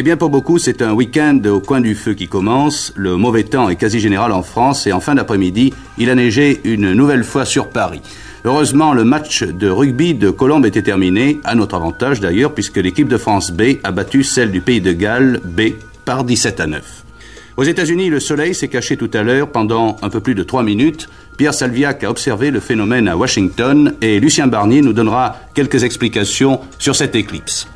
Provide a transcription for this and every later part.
Eh bien, pour beaucoup, c'est un week-end au coin du feu qui commence. Le mauvais temps est quasi général en France et en fin d'après-midi, il a neigé une nouvelle fois sur Paris. Heureusement, le match de rugby de Colombe était terminé, à notre avantage d'ailleurs, puisque l'équipe de France B a battu celle du pays de Galles B par 17 à 9. Aux États-Unis, le soleil s'est caché tout à l'heure pendant un peu plus de 3 minutes. Pierre Salviac a observé le phénomène à Washington et Lucien Barnier nous donnera quelques explications sur cette éclipse.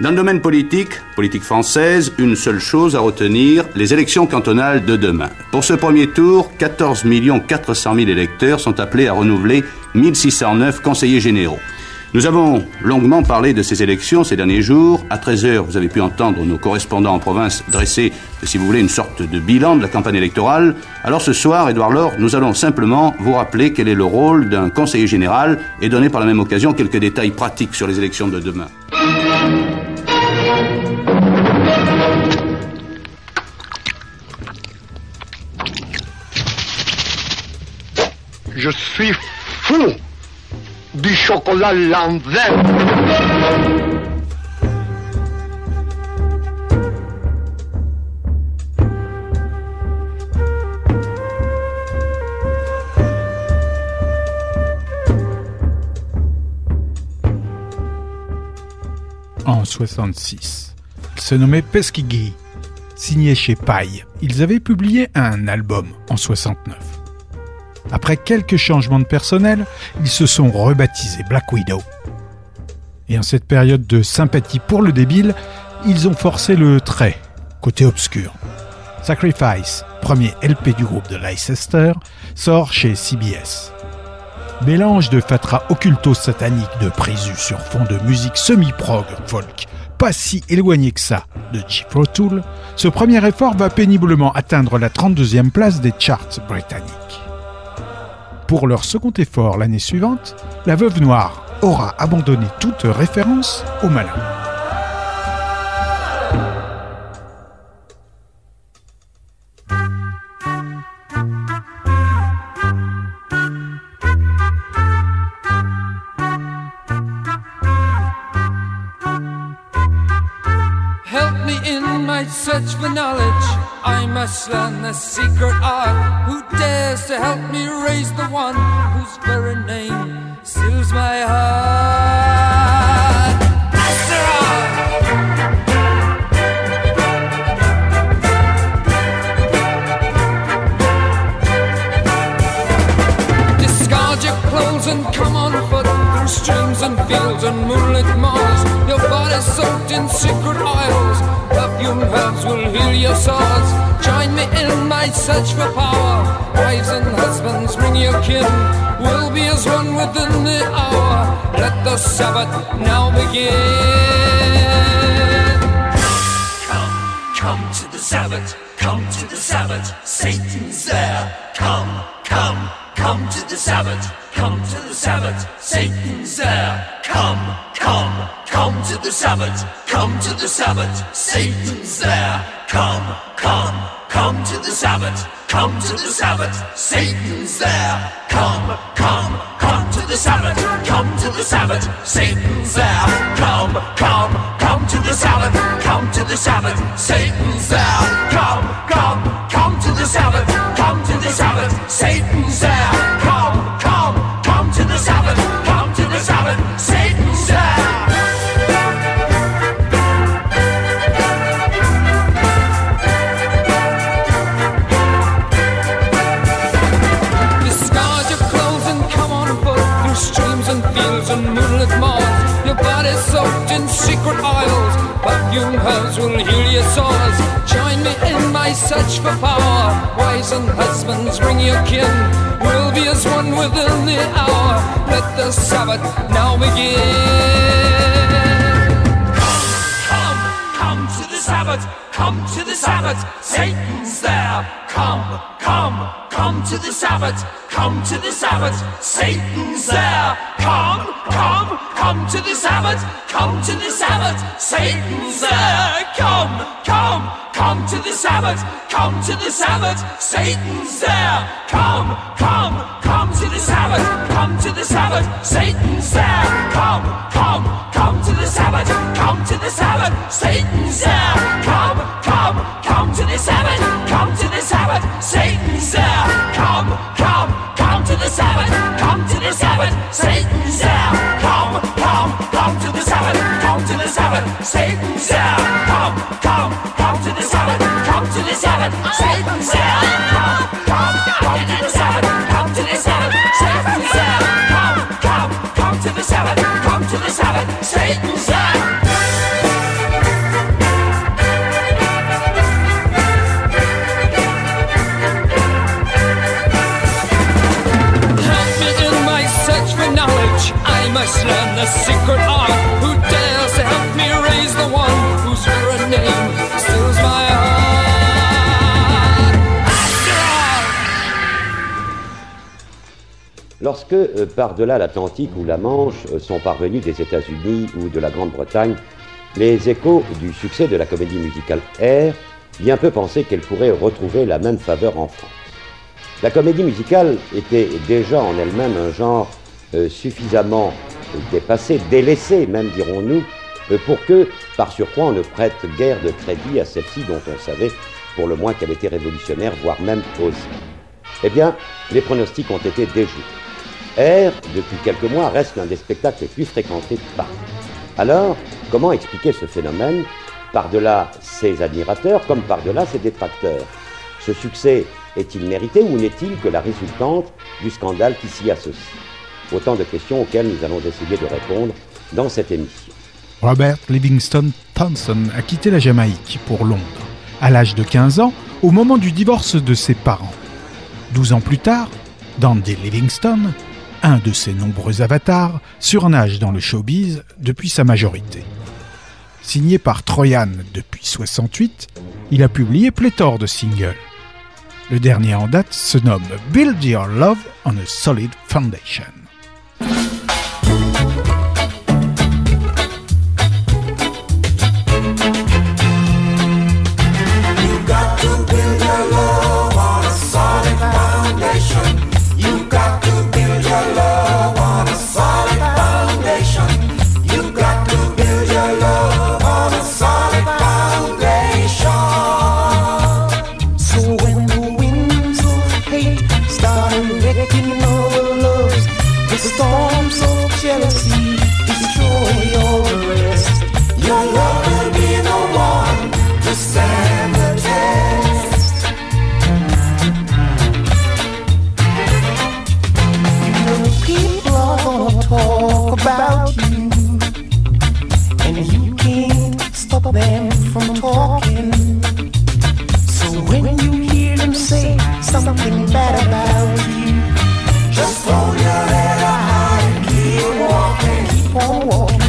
Dans le domaine politique, politique française, une seule chose à retenir, les élections cantonales de demain. Pour ce premier tour, 14 400 000 électeurs sont appelés à renouveler 1609 conseillers généraux. Nous avons longuement parlé de ces élections ces derniers jours. À 13h, vous avez pu entendre nos correspondants en province dresser, si vous voulez, une sorte de bilan de la campagne électorale. Alors ce soir, Édouard Laure, nous allons simplement vous rappeler quel est le rôle d'un conseiller général et donner par la même occasion quelques détails pratiques sur les élections de demain. Je suis fou du chocolat l'envers. En 66, il se nommait Pesquigui, signé chez Paille. Ils avaient publié un album en 69. Après quelques changements de personnel, ils se sont rebaptisés Black Widow. Et en cette période de sympathie pour le débile, ils ont forcé le trait, côté obscur. Sacrifice, premier LP du groupe de Leicester, sort chez CBS. Mélange de fatra occulto satanique de Présu sur fond de musique semi-prog folk, pas si éloigné que ça de Jethro Tull, ce premier effort va péniblement atteindre la 32e place des charts britanniques. Pour leur second effort l'année suivante, la veuve noire aura abandonné toute référence au malin. Search for knowledge. I must learn the secret. Your swords. Join me in my search for power. Wives and husbands, bring your kin. We'll be as one within the hour. Let the Sabbath now begin. Come, come to the Sabbath, come to the Sabbath, Satan's there. Come, come, come to the Sabbath, come to the Sabbath, Satan's there. Come, come, come to the Sabbath, come to the Sabbath, Satan's there. Come, come, come to the Sabbath, come to the Sabbath, Satan's there. Come, come, come to the Sabbath, come to the Sabbath, Satan's there. Come, come, come to the Sabbath, come to the Sabbath, Satan's there. Come, come, come to the Sabbath, come to the Sabbath, Satan's there. Come, secret oils. Perfume herbs will heal your sores. Join me in my search for power. Wives and husbands, bring your kin. We'll be as one within the hour. Let the Sabbath now begin. Sabbath, come to the Sabbath, Satan's there. Come, come, come to the Sabbath, come to the Sabbath, Satan's there. Come, come, come to the Sabbath, come to the Sabbath, Satan's there. Come, to the Sabbath, come to the Sabbath, Satan's there. Come, come, come to the Sabbath, come to the Sabbath, Satan's there. Come, come, come to the Sabbath, come to the Sabbath, Satan's there. Come, come, come to the Sabbath, come to the Sabbath, Satan's there. Come, come, come to the Sabbath, come to the Sabbath, Satan's there. Come, come, come to the Sabbath, come to the Sabbath, Satan's there. Come, come, to the Sabbath, come to the Sabbath, Satan's there. Come, come, come to the Sabbath, come to the Sabbath, Satan's there. Come, come, come to the Sabbath, come to the Sabbath, for knowledge. I must learn the secret art. Lorsque, euh, par-delà l'Atlantique ou la Manche, euh, sont parvenus des États-Unis ou de la Grande-Bretagne, les échos du succès de la comédie musicale Air, bien peu pensaient qu'elle pourrait retrouver la même faveur en France. La comédie musicale était déjà en elle-même un genre euh, suffisamment dépassé, délaissé même dirons-nous, pour que, par surcroît, on ne prête guère de crédit à celle-ci dont on savait pour le moins qu'elle était révolutionnaire, voire même osée. Eh bien, les pronostics ont été déjoués. Air, depuis quelques mois, reste l'un des spectacles les plus fréquentés de Paris. Alors, comment expliquer ce phénomène par-delà ses admirateurs comme par-delà ses détracteurs? Ce succès est-il mérité ou n'est-il que la résultante du scandale qui s'y associe? Autant de questions auxquelles nous allons essayer de répondre dans cette émission. Robert Livingston Thompson a quitté la Jamaïque pour Londres, à l'âge de 15 ans, au moment du divorce de ses parents. 12 ans plus tard, Dandy Livingston, un de ses nombreux avatars, surnage dans le showbiz depuis sa majorité. Signé par Troyan depuis 68, il a publié pléthore de singles. Le dernier en date se nomme Build Your Love on a Solid Foundation. Oh.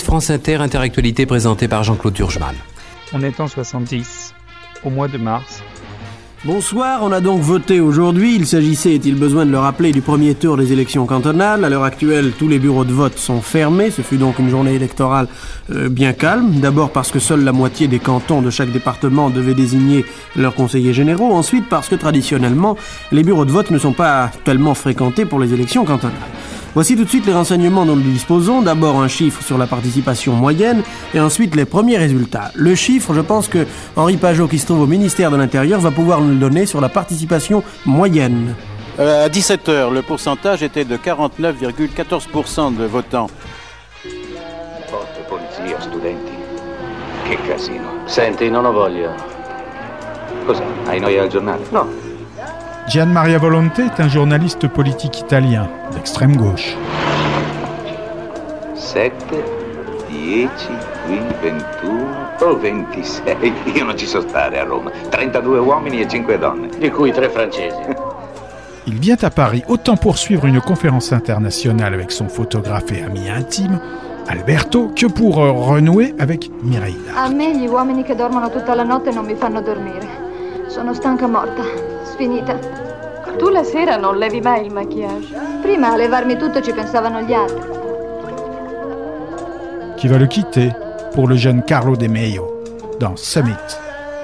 Minute, France Inter, interactualité présentée par Jean-Claude Turgeman. On est en 70, au mois de mars. Bonsoir, on a donc voté aujourd'hui. Il s'agissait, est-il besoin de le rappeler, du premier tour des élections cantonales. À l'heure actuelle, tous les bureaux de vote sont fermés. Ce fut donc une journée électorale euh, bien calme. D'abord parce que seule la moitié des cantons de chaque département devaient désigner leurs conseillers généraux. Ensuite parce que traditionnellement, les bureaux de vote ne sont pas tellement fréquentés pour les élections cantonales. Voici tout de suite les renseignements dont nous disposons. D'abord un chiffre sur la participation moyenne et ensuite les premiers résultats. Le chiffre, je pense que Henri Pajot, qui se trouve au ministère de l'Intérieur, va pouvoir nous le donner sur la participation moyenne. Euh, à 17h, le pourcentage était de 49,14% de votants. Forte polizia, studenti. Che casino. Senti, non ho voglia. Cos'è? Hai noia al giornale? No. Gian Maria Volonté est un journaliste politique italien d'extrême gauche. 7, 10, qui 21 o 26. Io non ci so stare a Roma. 32 uomini e 5 donne. Di cui 3 francesi. Il vient à Paris autant pour suivre une conférence internationale avec son photographe et ami intime, Alberto, que pour renouer avec Mireille. A me gli uomini che dormono tutta la notte non mi fanno dormire. Sono stanca morta, sfinita. Tu la sera non levi mai il maquillage. Prima a levarmi tutto ci pensavano gli altri. qui va le quitter pour le jeune Carlo De Meio dans Summit.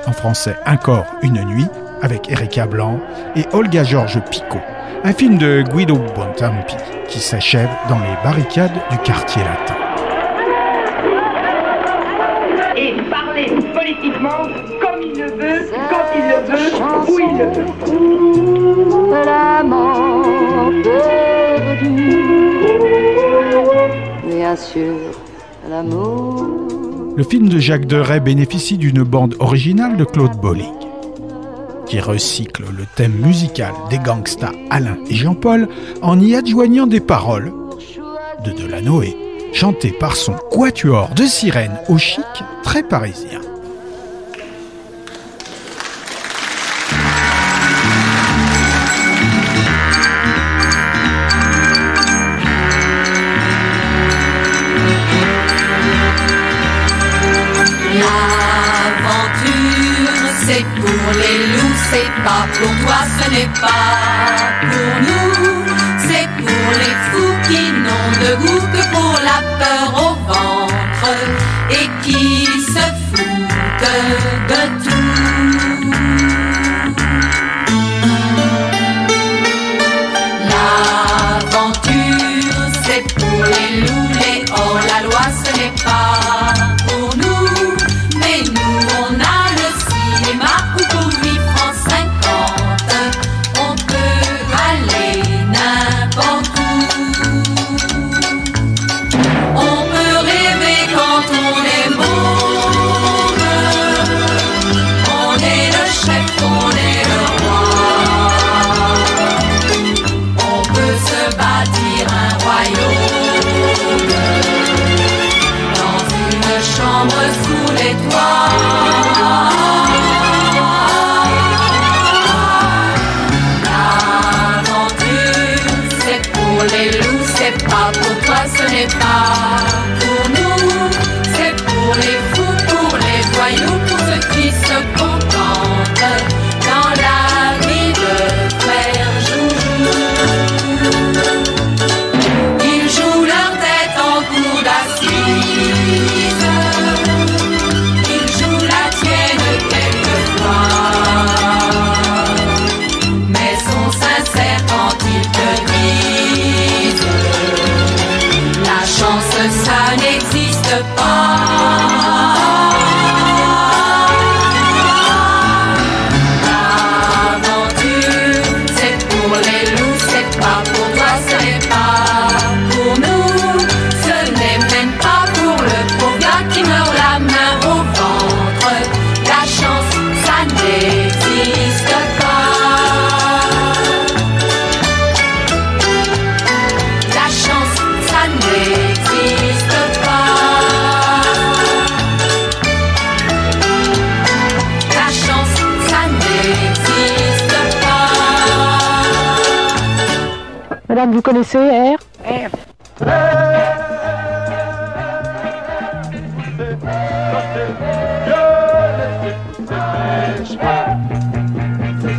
En français, Encore une nuit avec Erika Blanc et Olga Georges Picot. Un film de Guido Bontempi qui s'achève dans les barricades du quartier latin. Le film de Jacques Deray bénéficie d'une bande originale de Claude Bolling, qui recycle le thème musical des gangsters Alain et Jean-Paul en y adjoignant des paroles de Delanoë, chantées par son quatuor de sirènes au chic très parisien. Connaissez R R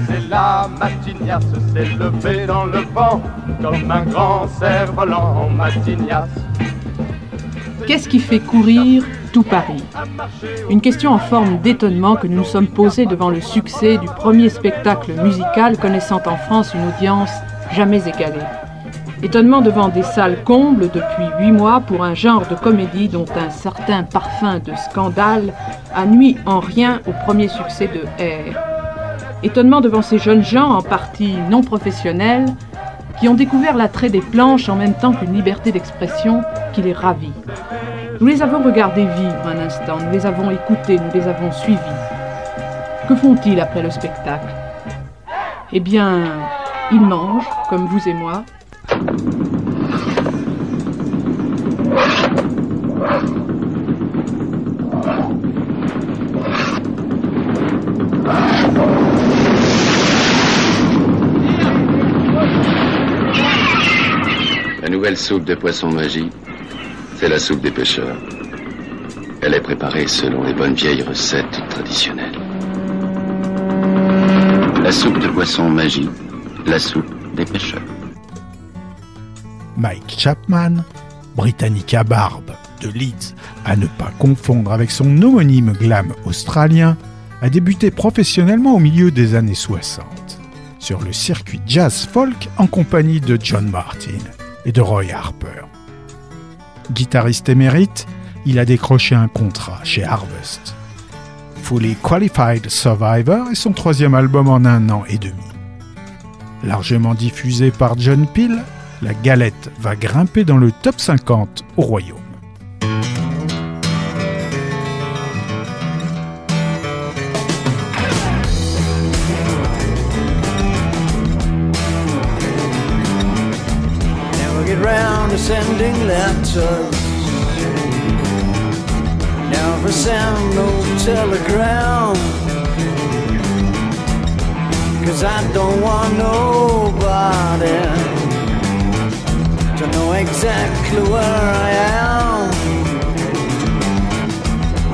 C'est la matinias, s'est levé dans le vent comme un grand cerf-volant matinias. Qu'est-ce qui fait courir tout Paris? Une question en forme d'étonnement que nous nous sommes posés devant le succès du premier spectacle musical connaissant en France une audience jamais égalée. Étonnement devant des salles combles depuis huit mois pour un genre de comédie dont un certain parfum de scandale a nuit en rien au premier succès de R. Étonnement devant ces jeunes gens, en partie non professionnels, qui ont découvert l'attrait des planches en même temps qu'une liberté d'expression qui les ravit. Nous les avons regardés vivre un instant, nous les avons écoutés, nous les avons suivis. Que font-ils après le spectacle? Eh bien, ils mangent, comme vous et moi. La nouvelle soupe de poisson magie, c'est la soupe des pêcheurs. Elle est préparée selon les bonnes vieilles recettes traditionnelles. La soupe de poisson magie, la soupe des pêcheurs. Mike Chapman, britannique à barbe de Leeds, à ne pas confondre avec son homonyme glam australien, a débuté professionnellement au milieu des années 60 sur le circuit jazz folk en compagnie de John Martin et de Roy Harper. Guitariste émérite, il a décroché un contrat chez Harvest. Fully Qualified Survivor est son troisième album en un an et demi. Largement diffusé par John Peel, la galette va grimper dans le top 50 au Royaume. Sending letters. Never send no telegram. Cause I don't want nobody to know exactly where I am.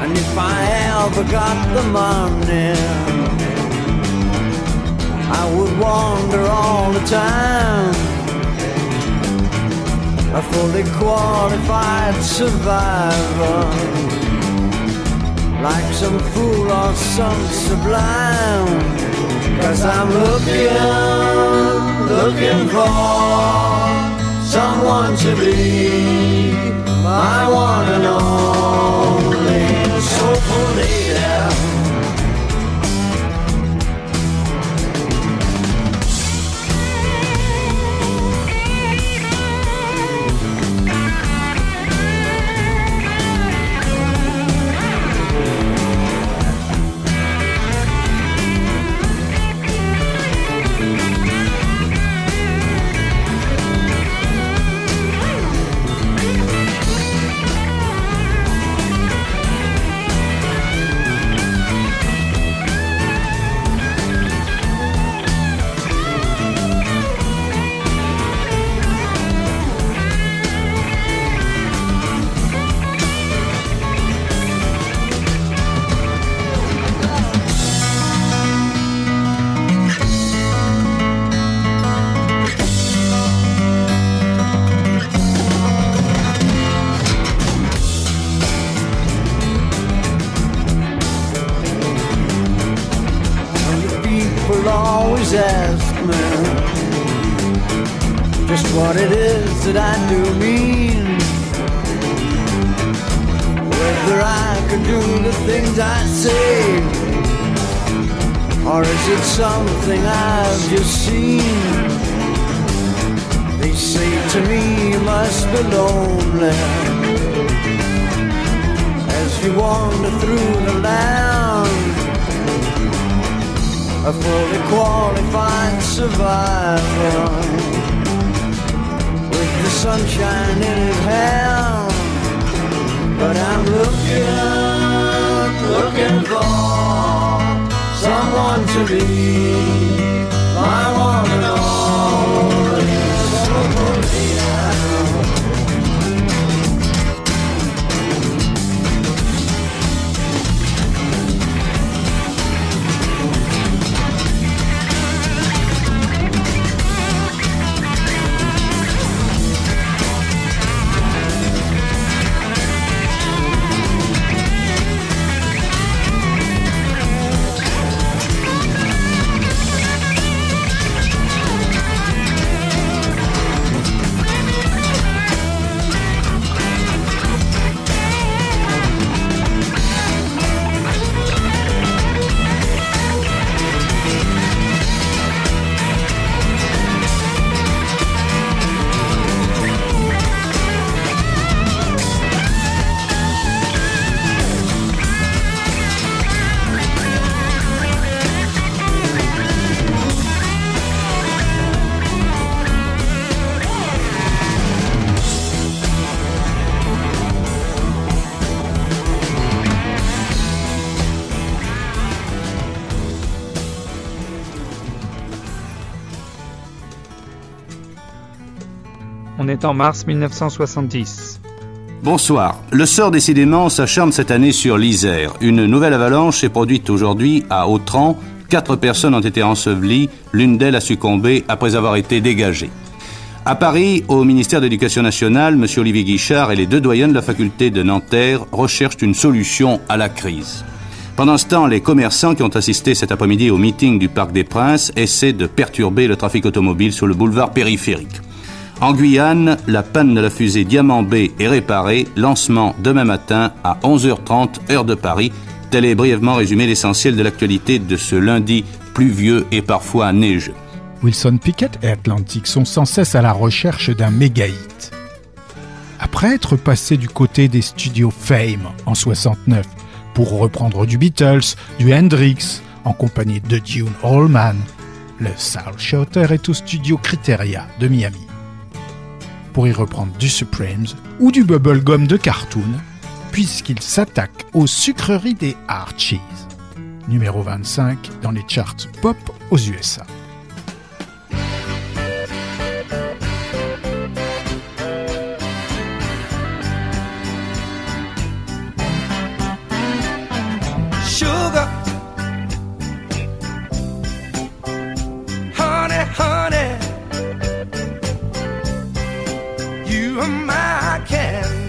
And if I ever got the money, I would wander all the time a fully qualified survivor, like some fool or some sublime. Cause I'm looking, looking for someone to be. I wanna know. But I'm looking, looking for someone to be en mars 1970. Bonsoir. Le sort décidément s'acharne cette année sur l'Isère. Une nouvelle avalanche s'est produite aujourd'hui à Autran. Quatre personnes ont été ensevelies, l'une d'elles a succombé après avoir été dégagée. À Paris, au ministère de l'Éducation nationale, M. Olivier Guichard et les deux doyens de la faculté de Nanterre recherchent une solution à la crise. Pendant ce temps, les commerçants qui ont assisté cet après-midi au meeting du Parc des Princes essaient de perturber le trafic automobile sur le boulevard périphérique. En Guyane, la panne de la fusée Diamant B est réparée. Lancement demain matin à 11h30 heure de Paris. Tel est brièvement résumé l'essentiel de l'actualité de ce lundi pluvieux et parfois neigeux. Wilson Pickett et Atlantic sont sans cesse à la recherche d'un méga hit. Après être passé du côté des studios Fame en 69 pour reprendre du Beatles, du Hendrix en compagnie de Dune Allman, le Soul Shooter est au studio Criteria de Miami. Pour y reprendre du Supremes ou du Bubblegum de Cartoon, puisqu'il s'attaque aux sucreries des Archies, numéro 25 dans les charts pop aux USA. My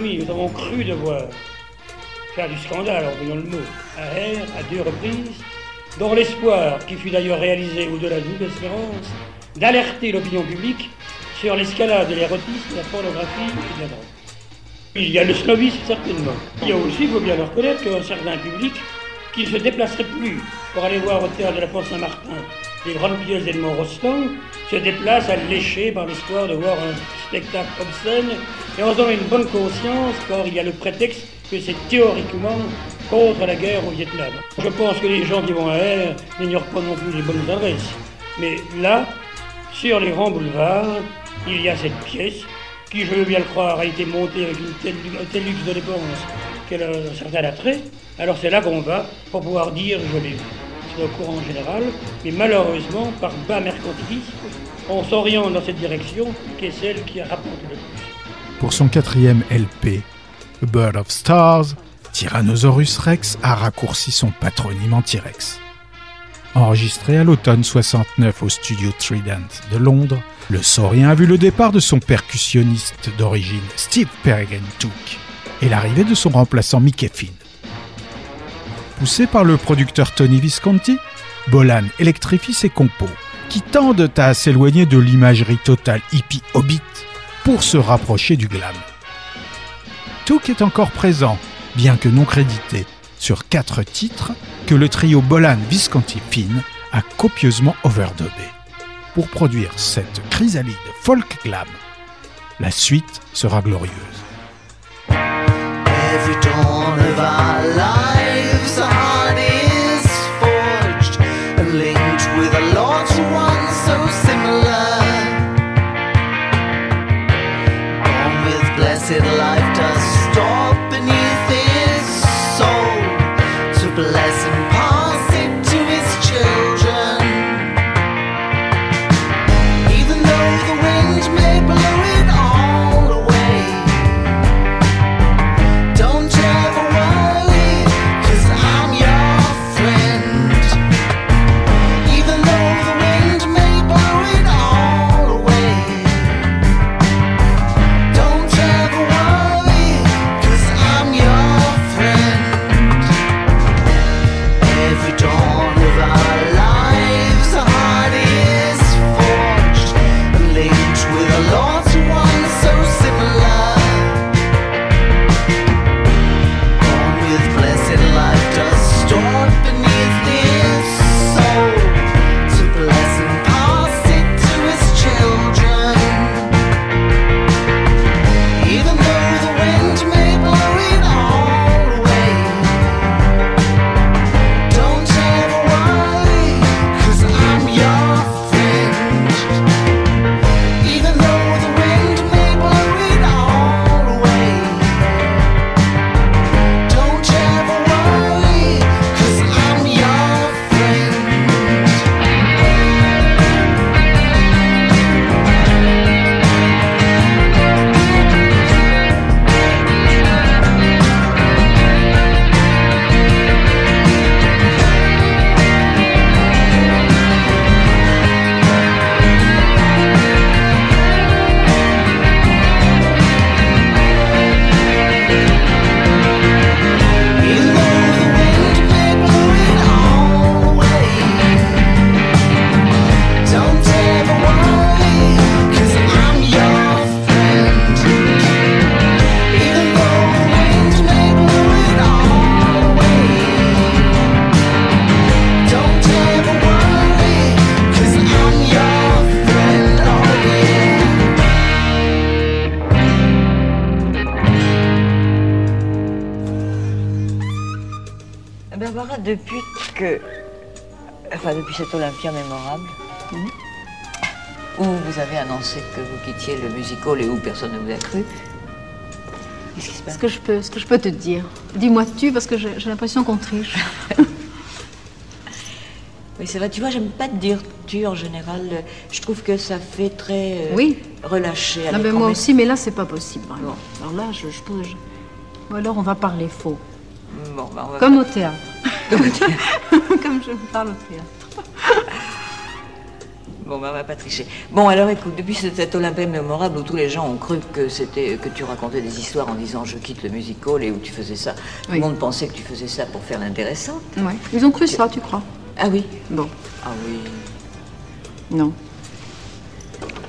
nous avons cru devoir faire du scandale, en voyant le mot, à R, à deux reprises, dans l'espoir, qui fut d'ailleurs réalisé au-delà de toute espérance, d'alerter l'opinion publique sur l'escalade de l'érotisme, la pornographie et de la drogue. Il y a le snobisme, certainement. Il y a aussi, il faut bien le reconnaître, qu'un certain public qui ne se déplacerait plus pour aller voir au théâtre de la Porte Saint-Martin les grandes pièces d'Edmond Rostand, se déplace à lécher par l'espoir de voir un spectacle obscène et en donnant une bonne conscience, car il y a le prétexte que c'est théoriquement contre la guerre au Vietnam. Je pense que les gens qui vont à R n'ignorent pas non plus les bonnes adresses. Mais là, sur les grands boulevards, il y a cette pièce qui, je veux bien le croire, a été montée avec un tel luxe de dépenses qu'elle a un certain attrait. Alors c'est là qu'on va pour pouvoir dire je l'ai vu. Le courant général, mais malheureusement, par bas mercantilisme, on s'oriente dans cette direction qui est celle qui rapporte le plus. Pour son quatrième LP, A Bird of Stars, Tyrannosaurus Rex a raccourci son patronyme en T-Rex. Enregistré à l'automne 69 au studio Trident de Londres, le saurien a vu le départ de son percussionniste d'origine Steve Peregrine Took et l'arrivée de son remplaçant Mickey Finn. Poussé par le producteur Tony Visconti, Bolan électrifie ses compos, qui tendent à s'éloigner de l'imagerie totale hippie hobbit pour se rapprocher du glam. Took est encore présent, bien que non crédité, sur quatre titres que le trio Bolan Visconti Finn a copieusement overdubé pour produire cette chrysalide folk glam. La suite sera glorieuse. Le musical et où personne ne vous a cru, qu'est-ce qui se passe Ce que je peux, ce que je peux te dire. Dis-moi tu parce que j'ai l'impression qu'on triche. Oui, c'est vrai, tu vois, j'aime pas te dire tu en général. Je trouve que ça fait très. euh, Oui. Relâché. Non, mais moi aussi, mais là c'est pas possible. vraiment. Alors là, je, je Ou alors on va parler faux. Bon, bah, on va Comme au théâtre. Comme je parle au théâtre. Bon, bah, on va pas tricher. Bon, alors écoute, depuis cet cet Olympia mémorable où tous les gens ont cru que c'était que tu racontais des histoires en disant je quitte le musical et où tu faisais ça, tout le monde pensait que tu faisais ça pour faire l'intéressant. Ouais. Ils ont cru ça, tu crois? Ah oui Bon. Ah oui. Non.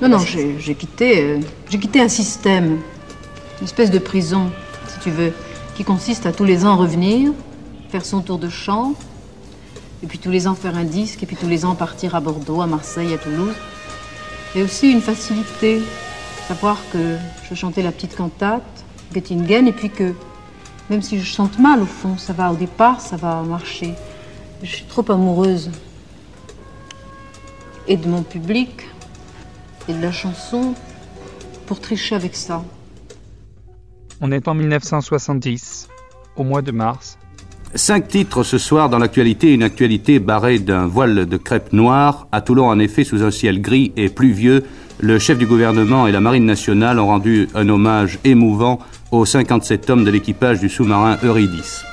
Non, non, j'ai j'ai quitté, euh, j'ai quitté un système, une espèce de prison, si tu veux, qui consiste à tous les ans revenir, faire son tour de chant, et puis tous les ans faire un disque, et puis tous les ans partir à Bordeaux, à Marseille, à Toulouse. Et aussi une facilité, savoir que je chantais la petite cantate, Göttingen, et puis que même si je chante mal au fond, ça va au départ, ça va marcher. Je suis trop amoureuse et de mon public et de la chanson pour tricher avec ça. On est en 1970, au mois de mars. Cinq titres ce soir dans l'actualité, une actualité barrée d'un voile de crêpe noire. À Toulon, en effet, sous un ciel gris et pluvieux, le chef du gouvernement et la marine nationale ont rendu un hommage émouvant aux 57 hommes de l'équipage du sous-marin Eurydice.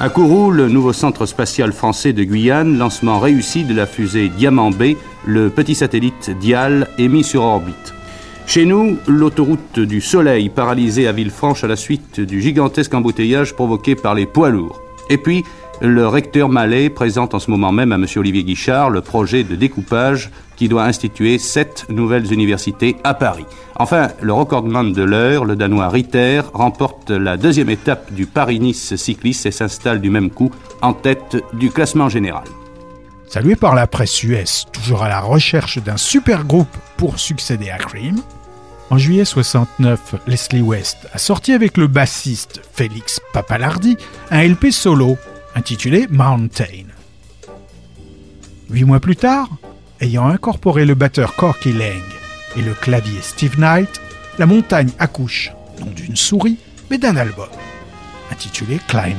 À Kourou, le nouveau centre spatial français de Guyane, lancement réussi de la fusée Diamant B, le petit satellite Dial est mis sur orbite. Chez nous, l'autoroute du Soleil paralysée à Villefranche à la suite du gigantesque embouteillage provoqué par les poids lourds. Et puis, le recteur Mallet présente en ce moment même à M. Olivier Guichard le projet de découpage qui doit instituer sept nouvelles universités à Paris. Enfin, le recordman de l'heure, le Danois Ritter, remporte la deuxième étape du Paris-Nice cycliste et s'installe du même coup en tête du classement général. Salué par la presse US, toujours à la recherche d'un super groupe pour succéder à Cream, en juillet 69, Leslie West a sorti avec le bassiste Félix Papalardi un LP solo intitulé Mountain. Huit mois plus tard, ayant incorporé le batteur Corky Lang et le clavier Steve Knight, la montagne accouche non d'une souris, mais d'un album intitulé Climbing.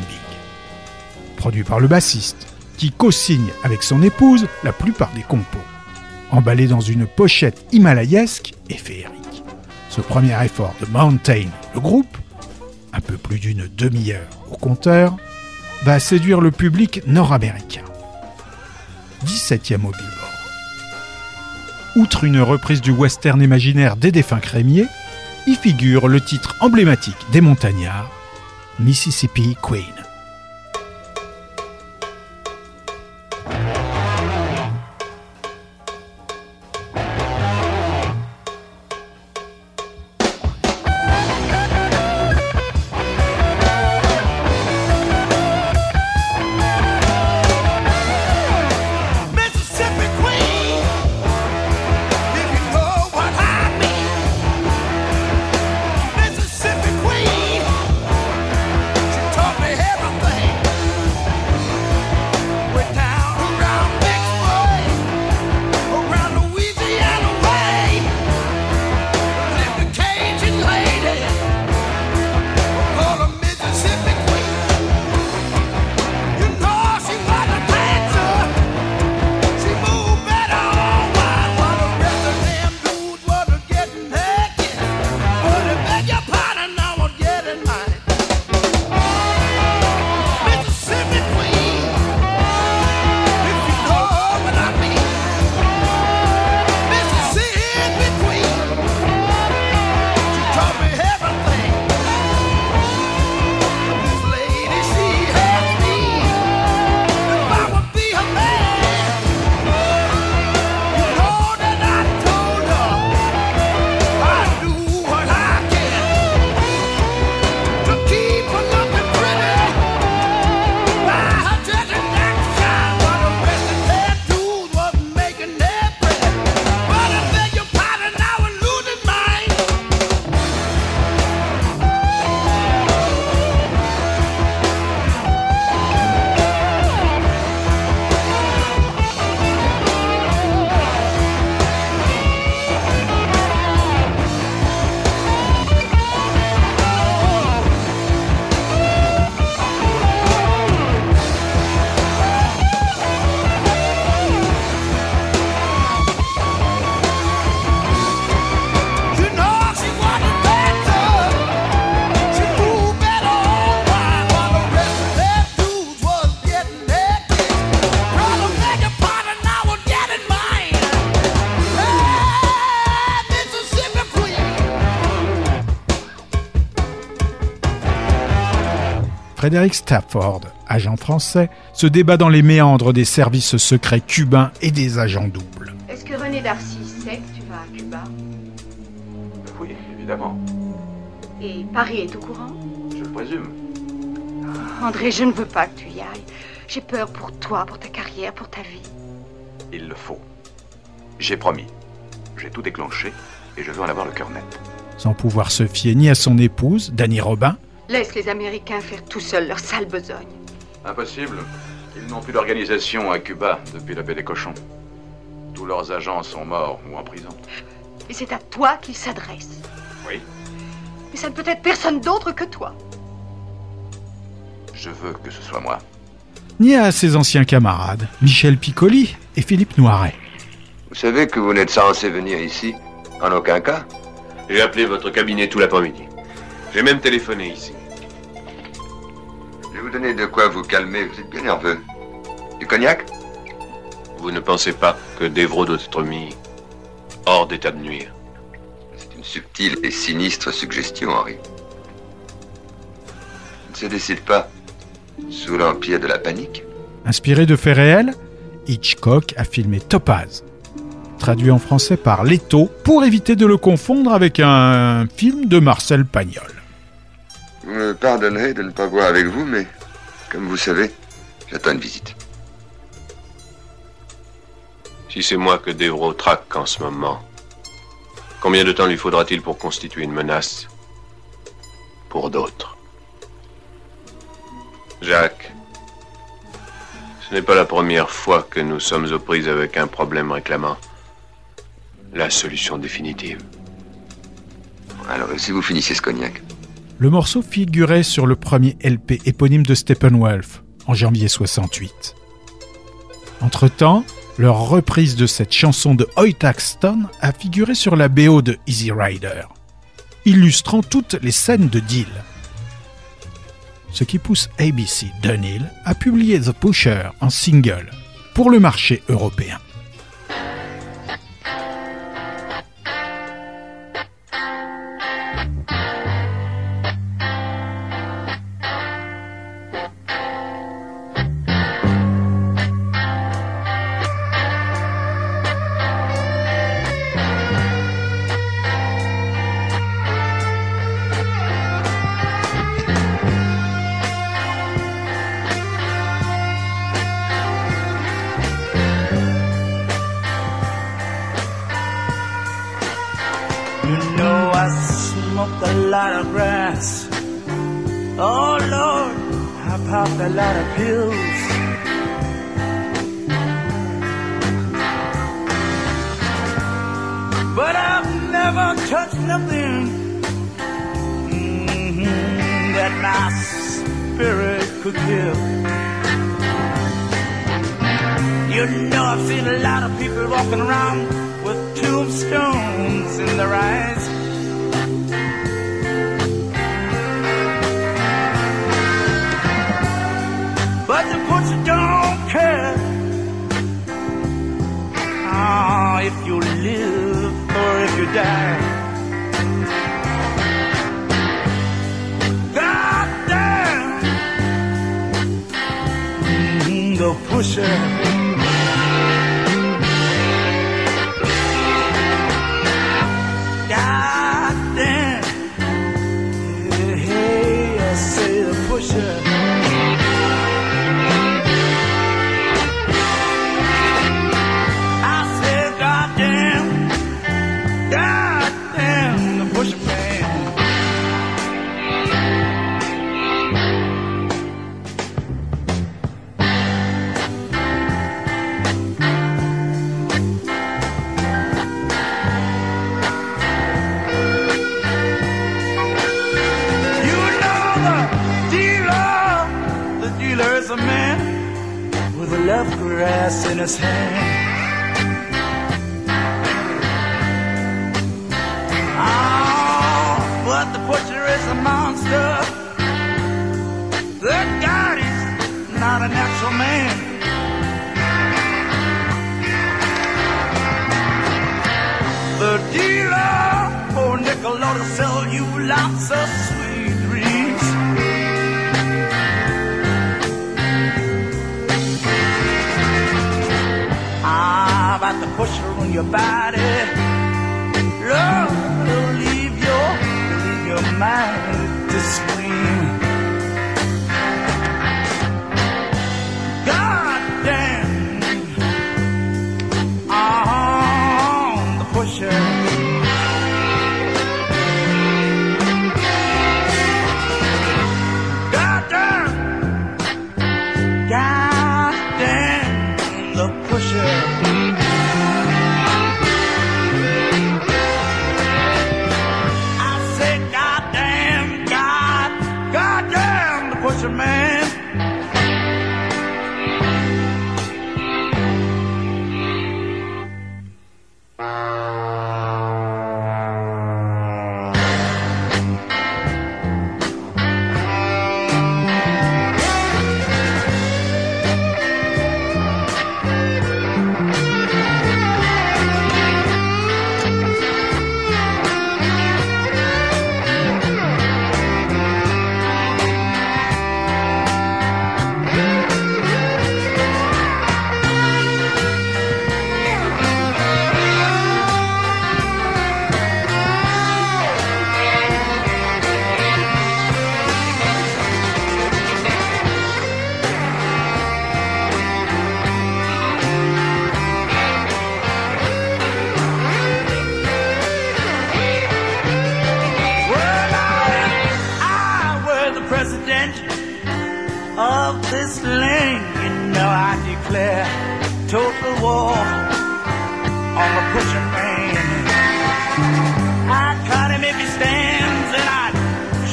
Produit par le bassiste, qui co-signe avec son épouse la plupart des compos, emballé dans une pochette himalayesque et féerique. Ce premier effort de Mountain, le groupe, un peu plus d'une demi-heure au compteur, va séduire le public nord-américain. 17e au Billboard. Outre une reprise du western imaginaire des défunts crémiers, y figure le titre emblématique des montagnards, Mississippi Queen. Frédéric Stafford, agent français, se débat dans les méandres des services secrets cubains et des agents doubles. Est-ce que René Darcy sait que tu vas à Cuba? Oui, évidemment. Et Paris est au courant? Je le présume. André, je ne veux pas que tu y ailles. J'ai peur pour toi, pour ta carrière, pour ta vie. Il le faut. J'ai promis. J'ai tout déclenché et je veux en avoir le cœur net. Sans pouvoir se fier ni à son épouse, Dany Robin, Laisse les Américains faire tout seuls leur sale besogne. Impossible. Ils n'ont plus d'organisation à Cuba depuis la paix des cochons. Tous leurs agents sont morts ou en prison. Et c'est à toi qu'ils s'adressent. Oui. Mais ça ne peut être personne d'autre que toi. Je veux que ce soit moi. ni à ses anciens camarades, Michel Piccoli et Philippe Noiret. Vous savez que vous n'êtes censé venir ici En aucun cas J'ai appelé votre cabinet tout l'après-midi. J'ai même téléphoné ici. Vous donner de quoi vous calmer, vous êtes bien nerveux. Du cognac Vous ne pensez pas que Devro doit être mis hors d'état de nuire C'est une subtile et sinistre suggestion, Henri. Ne se décide pas sous l'empire de la panique. Inspiré de faits réels, Hitchcock a filmé Topaz, traduit en français par Leto, pour éviter de le confondre avec un film de Marcel Pagnol. Vous me pardonnerez de ne pas boire avec vous, mais comme vous savez, j'attends une visite. Si c'est moi que Devro traque en ce moment, combien de temps lui faudra-t-il pour constituer une menace pour d'autres? Jacques, ce n'est pas la première fois que nous sommes aux prises avec un problème réclamant la solution définitive. Alors, si vous finissez ce cognac? Le morceau figurait sur le premier LP éponyme de Steppenwolf en janvier 68. Entre-temps, leur reprise de cette chanson de Hoyt Axton a figuré sur la BO de Easy Rider, illustrant toutes les scènes de deal. Ce qui pousse ABC Dunhill à publier The Pusher en single pour le marché européen. Eyes. But the butcher don't care ah, if you live or if you die. God damn, Mhm, the pusher. Grass in his hand. Your body. Love will leave your, leave your mind to scream. On the pushing man. I'd cut him if he stands, and I'd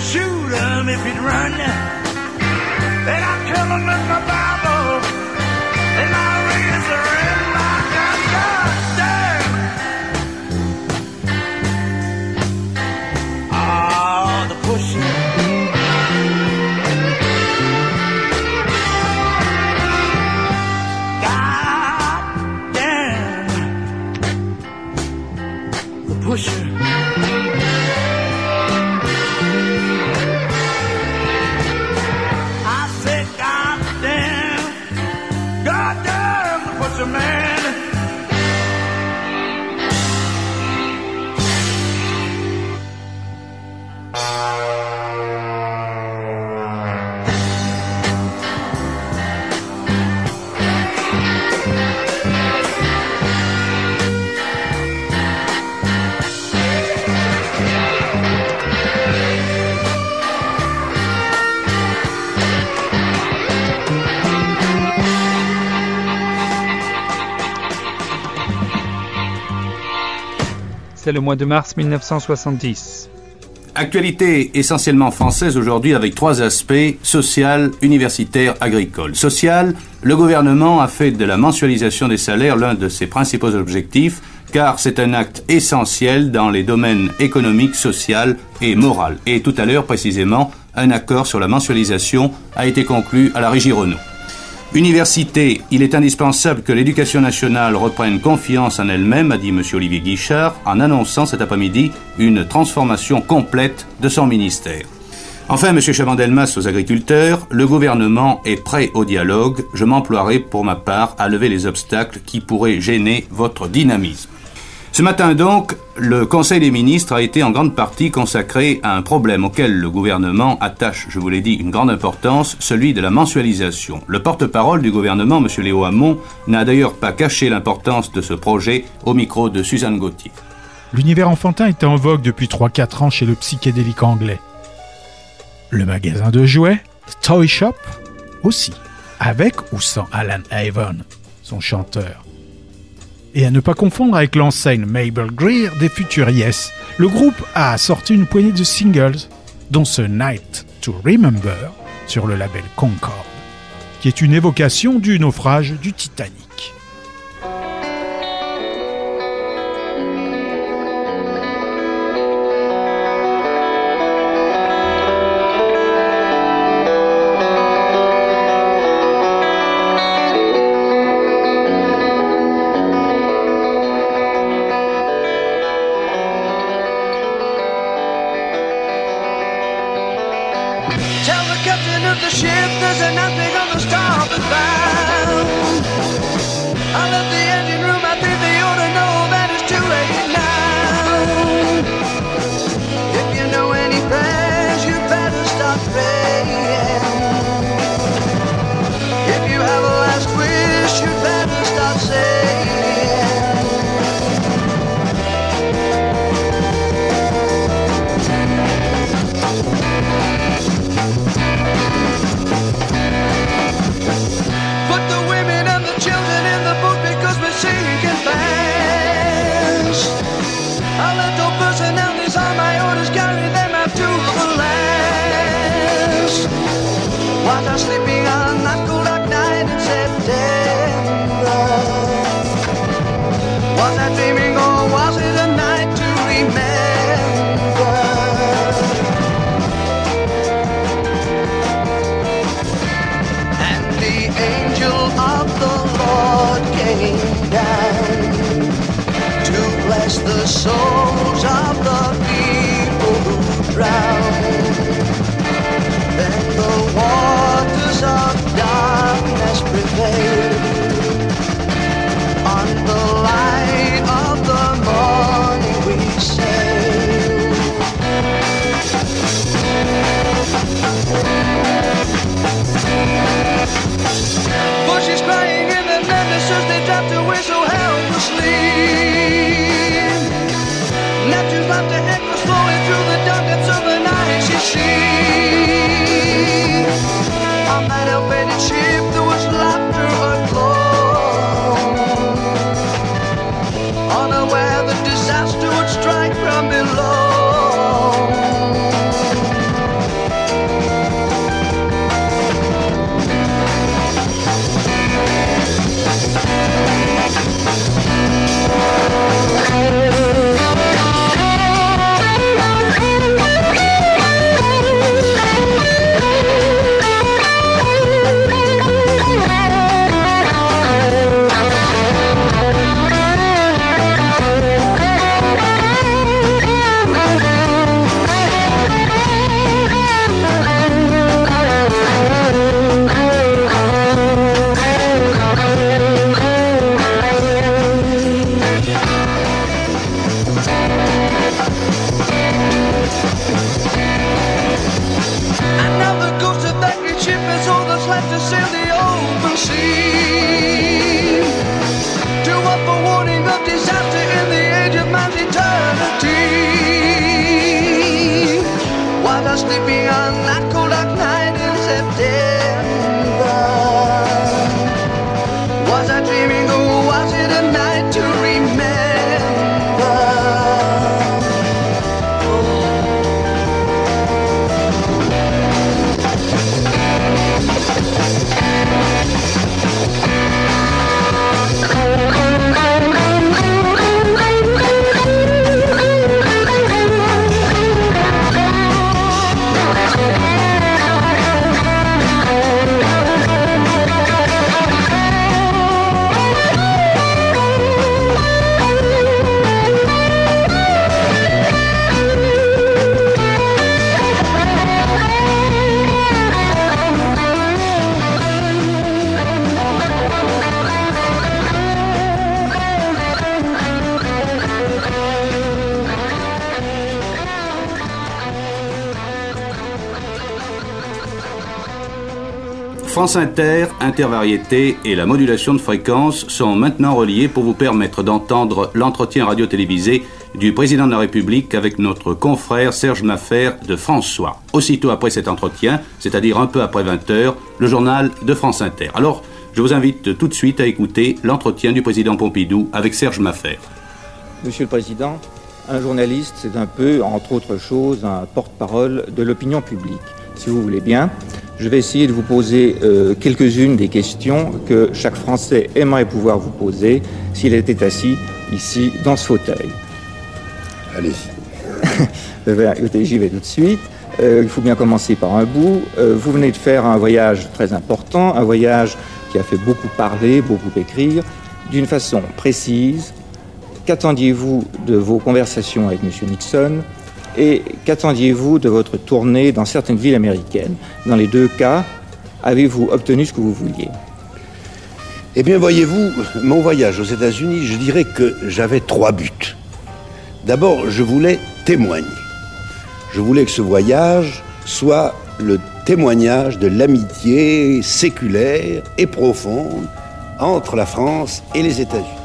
shoot him if he'd run. Then I'd kill him with my Bible, Le mois de mars 1970. Actualité essentiellement française aujourd'hui avec trois aspects, social, universitaire, agricole. Social, le gouvernement a fait de la mensualisation des salaires l'un de ses principaux objectifs, car c'est un acte essentiel dans les domaines économique, social et moral. Et tout à l'heure, précisément, un accord sur la mensualisation a été conclu à la Régie Renault. Université, il est indispensable que l'éducation nationale reprenne confiance en elle-même, a dit M. Olivier Guichard, en annonçant cet après-midi une transformation complète de son ministère. Enfin, M. Chabandelmas aux agriculteurs, le gouvernement est prêt au dialogue. Je m'emploierai pour ma part à lever les obstacles qui pourraient gêner votre dynamisme. Ce matin donc, le Conseil des ministres a été en grande partie consacré à un problème auquel le gouvernement attache, je vous l'ai dit, une grande importance, celui de la mensualisation. Le porte-parole du gouvernement, M. Léo Hamon, n'a d'ailleurs pas caché l'importance de ce projet au micro de Suzanne Gauthier. L'univers enfantin était en vogue depuis 3-4 ans chez le psychédélique anglais. Le magasin de jouets, Toy Shop, aussi, avec ou sans Alan Avon, son chanteur. Et à ne pas confondre avec l'enseigne Mabel Greer des futurs Yes, le groupe a sorti une poignée de singles, dont ce Night to Remember sur le label Concorde, qui est une évocation du naufrage du Titanic. France Inter, Intervariété et la modulation de fréquence sont maintenant reliés pour vous permettre d'entendre l'entretien radio-télévisé du président de la République avec notre confrère Serge Maffer de François. Aussitôt après cet entretien, c'est-à-dire un peu après 20h, le journal de France Inter. Alors, je vous invite tout de suite à écouter l'entretien du président Pompidou avec Serge Maffer. Monsieur le Président, un journaliste, c'est un peu, entre autres choses, un porte-parole de l'opinion publique. Si vous voulez bien, je vais essayer de vous poser euh, quelques-unes des questions que chaque Français aimerait pouvoir vous poser s'il était assis ici dans ce fauteuil. Allez-y. écoutez, j'y vais tout de suite. Euh, il faut bien commencer par un bout. Euh, vous venez de faire un voyage très important, un voyage qui a fait beaucoup parler, beaucoup écrire, d'une façon précise. Qu'attendiez-vous de vos conversations avec M. Nixon? Et qu'attendiez-vous de votre tournée dans certaines villes américaines? Dans les deux cas, avez-vous obtenu ce que vous vouliez? Eh bien, voyez-vous, mon voyage aux États-Unis, je dirais que j'avais trois buts. D'abord, je voulais témoigner. Je voulais que ce voyage soit le témoignage de l'amitié séculaire et profonde entre la France et les États-Unis.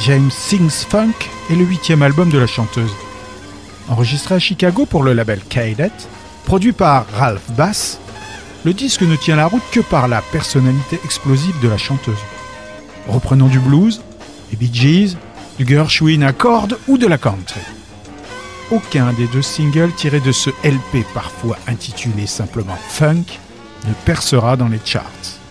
James Sings Funk est le huitième album de la chanteuse. Enregistré à Chicago pour le label Cadet, produit par Ralph Bass, le disque ne tient la route que par la personnalité explosive de la chanteuse. Reprenant du blues, des Bee Gees, du Gershwin à cordes ou de la country. Aucun des deux singles tirés de ce LP parfois intitulé simplement Funk ne percera dans les charts.